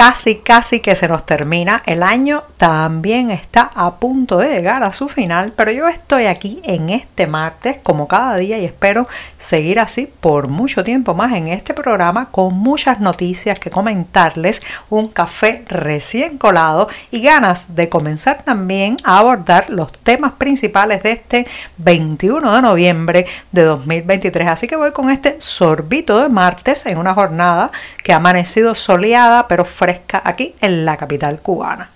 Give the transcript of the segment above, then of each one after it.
casi, casi que se nos termina. El año también está a punto de llegar a su final, pero yo estoy aquí en este martes como cada día y espero seguir así por mucho tiempo más en este programa con muchas noticias que comentarles, un café recién colado y ganas de comenzar también a abordar los temas principales de este 21 de noviembre de 2023. Así que voy con este sorbito de martes en una jornada que ha amanecido soleada pero fresca aquí en la capital cubana.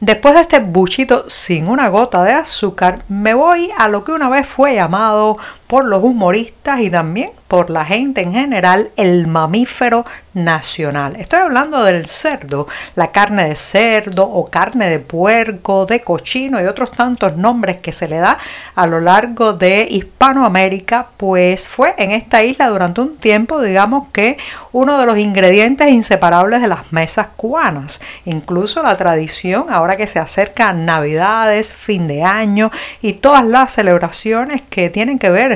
Después de este buchito sin una gota de azúcar, me voy a lo que una vez fue llamado por los humoristas y también por la gente en general el mamífero nacional. Estoy hablando del cerdo, la carne de cerdo o carne de puerco, de cochino y otros tantos nombres que se le da a lo largo de Hispanoamérica, pues fue en esta isla durante un tiempo, digamos que uno de los ingredientes inseparables de las mesas cubanas. Incluso la tradición, ahora que se acercan Navidades, fin de año y todas las celebraciones que tienen que ver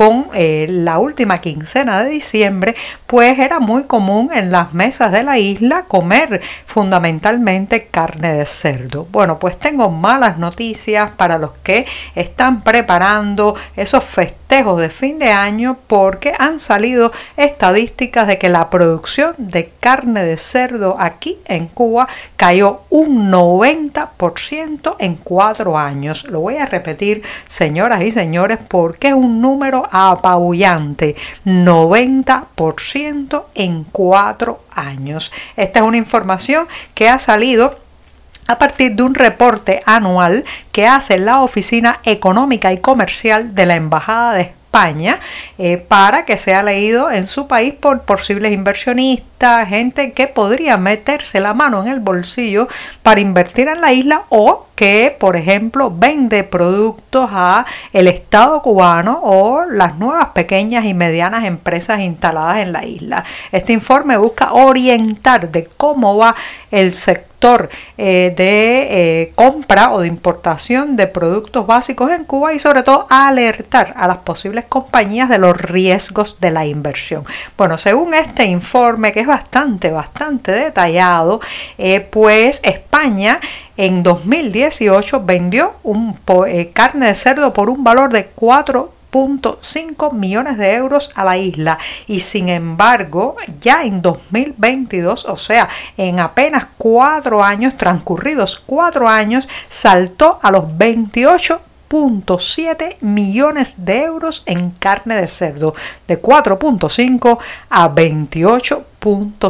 con eh, la última quincena de diciembre, pues era muy común en las mesas de la isla comer fundamentalmente carne de cerdo. Bueno, pues tengo malas noticias para los que están preparando esos festejos de fin de año porque han salido estadísticas de que la producción de carne de cerdo aquí en Cuba cayó un 90% en cuatro años. Lo voy a repetir, señoras y señores, porque es un número apabullante, 90% en cuatro años. Esta es una información que ha salido a partir de un reporte anual que hace la Oficina Económica y Comercial de la Embajada de España eh, para que sea leído en su país por posibles inversionistas, gente que podría meterse la mano en el bolsillo para invertir en la isla o que, por ejemplo, vende productos a el Estado cubano o las nuevas pequeñas y medianas empresas instaladas en la isla. Este informe busca orientar de cómo va el sector eh, de eh, compra o de importación de productos básicos en Cuba y sobre todo alertar a las posibles compañías de los riesgos de la inversión. Bueno, según este informe que es bastante, bastante detallado, eh, pues España en 2018 vendió un, carne de cerdo por un valor de 4.5 millones de euros a la isla. Y sin embargo ya en 2022 o sea en apenas cuatro años transcurridos cuatro años saltó a los 28.7 millones de euros en carne de cerdo de 4.5 a 28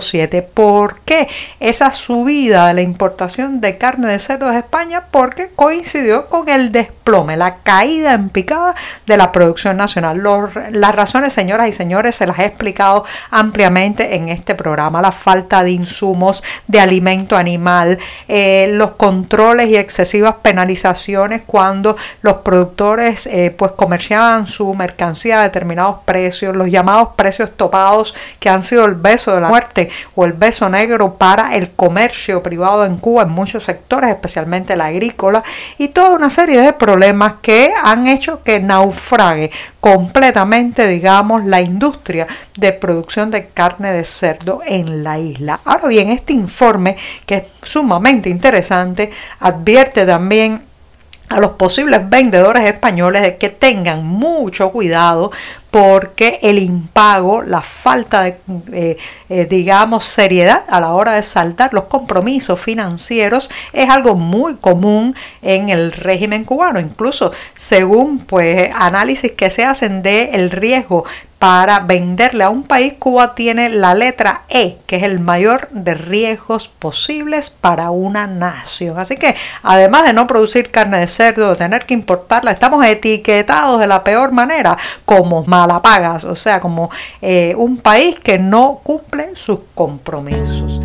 7 ¿Por qué esa subida de la importación de carne de cerdo de España? Porque coincidió con el desplome, la caída en picada de la producción nacional. las razones, señoras y señores, se las he explicado ampliamente en este programa. La falta de insumos, de alimento animal, eh, los controles y excesivas penalizaciones cuando los productores eh, pues comerciaban su mercancía a determinados precios, los llamados precios topados que han sido el beso de la muerte o el beso negro para el comercio privado en Cuba en muchos sectores, especialmente la agrícola, y toda una serie de problemas que han hecho que naufrague completamente, digamos, la industria de producción de carne de cerdo en la isla. Ahora bien, este informe, que es sumamente interesante, advierte también a los posibles vendedores españoles de que tengan mucho cuidado porque el impago, la falta de, eh, eh, digamos, seriedad a la hora de saltar los compromisos financieros es algo muy común en el régimen cubano. Incluso según pues análisis que se hacen de el riesgo para venderle a un país, Cuba tiene la letra E, que es el mayor de riesgos posibles para una nación. Así que, además de no producir carne de cerdo, de tener que importarla, estamos etiquetados de la peor manera como malapagas, o sea, como eh, un país que no cumple sus compromisos.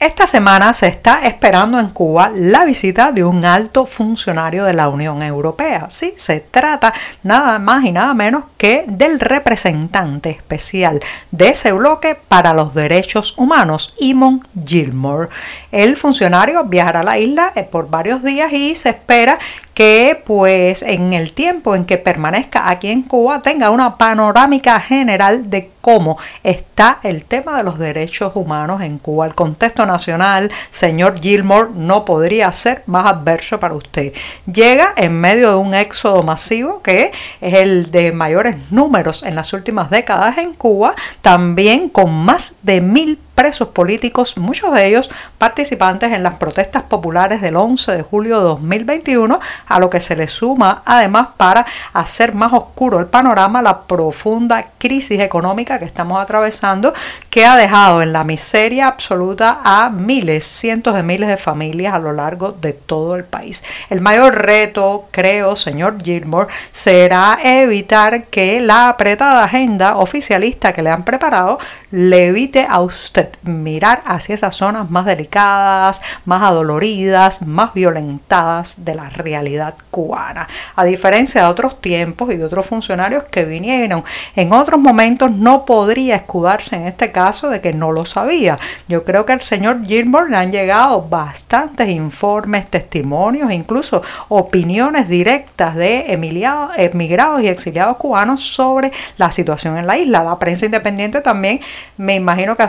Esta semana se está esperando en Cuba la visita de un alto funcionario de la Unión Europea. Sí, se trata nada más y nada menos que del representante especial de ese bloque para los derechos humanos, Imon Gilmore. El funcionario viajará a la isla eh, por varios días y se espera que pues en el tiempo en que permanezca aquí en Cuba tenga una panorámica general de cómo está el tema de los derechos humanos en Cuba. El contexto nacional, señor Gilmore, no podría ser más adverso para usted. Llega en medio de un éxodo masivo que es el de mayores números en las últimas décadas en Cuba, también con más de mil presos políticos, muchos de ellos participantes en las protestas populares del 11 de julio de 2021, a lo que se le suma además para hacer más oscuro el panorama la profunda crisis económica que estamos atravesando, que ha dejado en la miseria absoluta a miles, cientos de miles de familias a lo largo de todo el país. El mayor reto, creo, señor Gilmore, será evitar que la apretada agenda oficialista que le han preparado le evite a usted mirar hacia esas zonas más delicadas, más adoloridas, más violentadas de la realidad cubana. A diferencia de otros tiempos y de otros funcionarios que vinieron en otros momentos, no podría escudarse en este caso de que no lo sabía. Yo creo que al señor Gilmore le han llegado bastantes informes, testimonios, incluso opiniones directas de emigrados y exiliados cubanos sobre la situación en la isla. La prensa independiente también me imagino que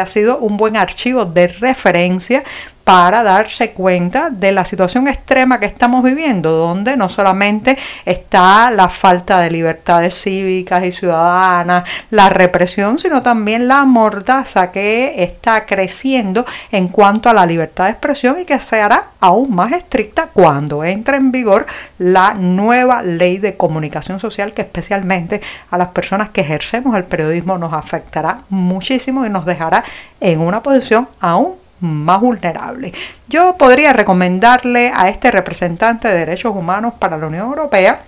ha sido un buen archivo de referencia para darse cuenta de la situación extrema que estamos viviendo, donde no solamente está la falta de libertades cívicas y ciudadanas, la represión, sino también la mordaza que está creciendo en cuanto a la libertad de expresión y que se hará aún más estricta cuando entre en vigor la nueva ley de comunicación social que especialmente a las personas que ejercemos el periodismo nos afectará muchísimo y nos dejará en una posición aún más vulnerable. Yo podría recomendarle a este representante de derechos humanos para la Unión Europea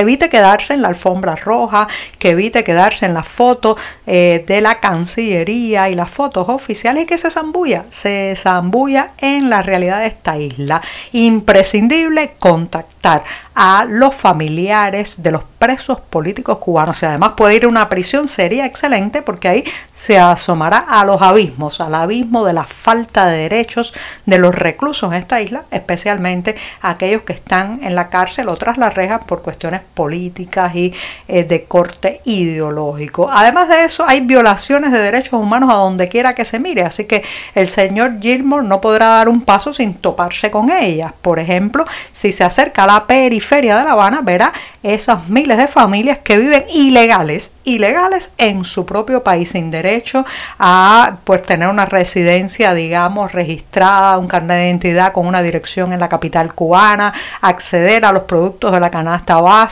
evite quedarse en la alfombra roja, que evite quedarse en las fotos eh, de la Cancillería y las fotos oficiales y que se zambulla, se zambulla en la realidad de esta isla. Imprescindible contactar a los familiares de los presos políticos cubanos. Si además puede ir a una prisión sería excelente porque ahí se asomará a los abismos, al abismo de la falta de derechos de los reclusos en esta isla, especialmente aquellos que están en la cárcel o tras las rejas por cuestiones políticas y eh, de corte ideológico. Además de eso, hay violaciones de derechos humanos a donde quiera que se mire, así que el señor Gilmore no podrá dar un paso sin toparse con ellas. Por ejemplo, si se acerca a la periferia, Feria de La Habana verá esas miles de familias que viven ilegales, ilegales en su propio país, sin derecho a pues, tener una residencia, digamos, registrada, un carnet de identidad con una dirección en la capital cubana, acceder a los productos de la canasta básica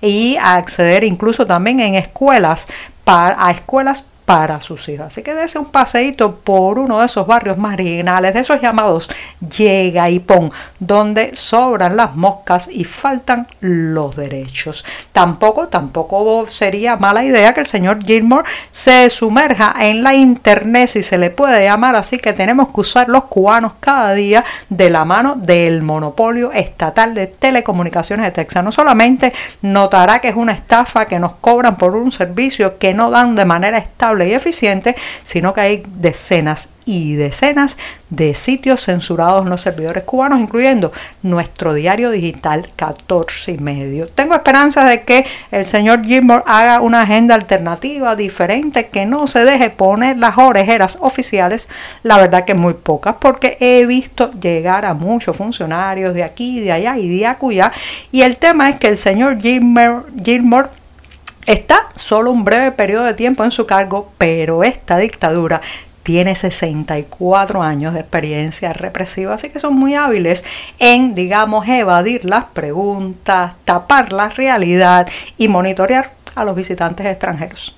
y acceder incluso también en escuelas para, a escuelas para sus hijas. Así que dése un paseíto por uno de esos barrios marginales, de esos llamados llega y pon, donde sobran las moscas y faltan los derechos. Tampoco, tampoco sería mala idea que el señor Gilmore se sumerja en la internet, si se le puede llamar así, que tenemos que usar los cubanos cada día de la mano del monopolio estatal de telecomunicaciones de Texas. No solamente notará que es una estafa que nos cobran por un servicio que no dan de manera estable, y eficiente, sino que hay decenas y decenas de sitios censurados en los servidores cubanos, incluyendo nuestro diario digital 14 y medio. Tengo esperanza de que el señor Gilmore haga una agenda alternativa, diferente, que no se deje poner las orejeras oficiales, la verdad que muy pocas, porque he visto llegar a muchos funcionarios de aquí, de allá y de acullá, y el tema es que el señor Gilmore, Gilmore Está solo un breve periodo de tiempo en su cargo, pero esta dictadura tiene 64 años de experiencia represiva, así que son muy hábiles en, digamos, evadir las preguntas, tapar la realidad y monitorear a los visitantes extranjeros.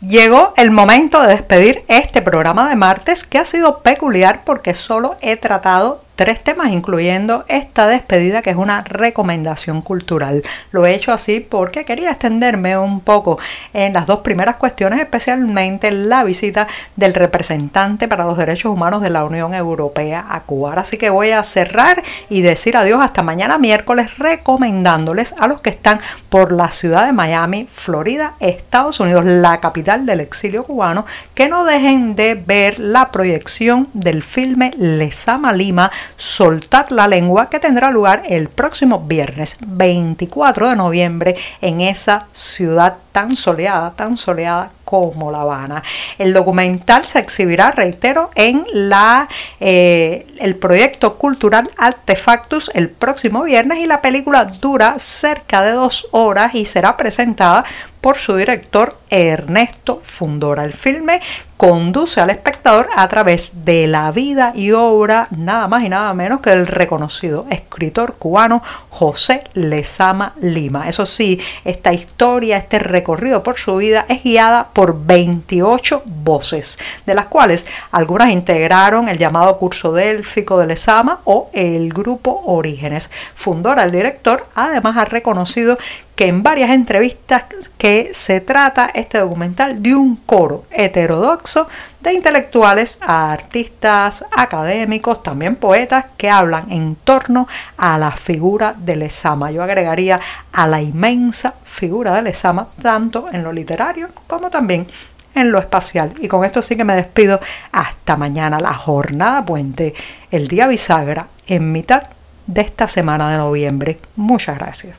Llegó el momento de despedir este programa de martes que ha sido peculiar porque solo he tratado tres temas, incluyendo esta despedida que es una recomendación cultural. Lo he hecho así porque quería extenderme un poco en las dos primeras cuestiones, especialmente la visita del representante para los derechos humanos de la Unión Europea a Cuba. Así que voy a cerrar y decir adiós hasta mañana miércoles recomendándoles a los que están por la ciudad de Miami, Florida, Estados Unidos, la capital del exilio cubano, que no dejen de ver la proyección del filme Lesama Lima Soltad la lengua que tendrá lugar el próximo viernes 24 de noviembre en esa ciudad tan soleada, tan soleada como La Habana. El documental se exhibirá, reitero, en la, eh, el proyecto cultural Artefactus el próximo viernes y la película dura cerca de dos horas y será presentada por su director Ernesto Fundora. El filme conduce al espectador a través de la vida y obra nada más y nada menos que el reconocido escritor cubano José Lezama Lima. Eso sí, esta historia, este recorrido por su vida es guiada por 28 voces, de las cuales algunas integraron el llamado curso délfico de Lezama o el grupo Orígenes. Fundora, el director, además ha reconocido que en varias entrevistas que se trata este documental de un coro heterodoxo de intelectuales artistas, académicos, también poetas que hablan en torno a la figura de Lezama. Yo agregaría a la inmensa figura de Lezama, tanto en lo literario como también en lo espacial. Y con esto sí que me despido hasta mañana, la jornada puente, el día bisagra, en mitad de esta semana de noviembre. Muchas gracias.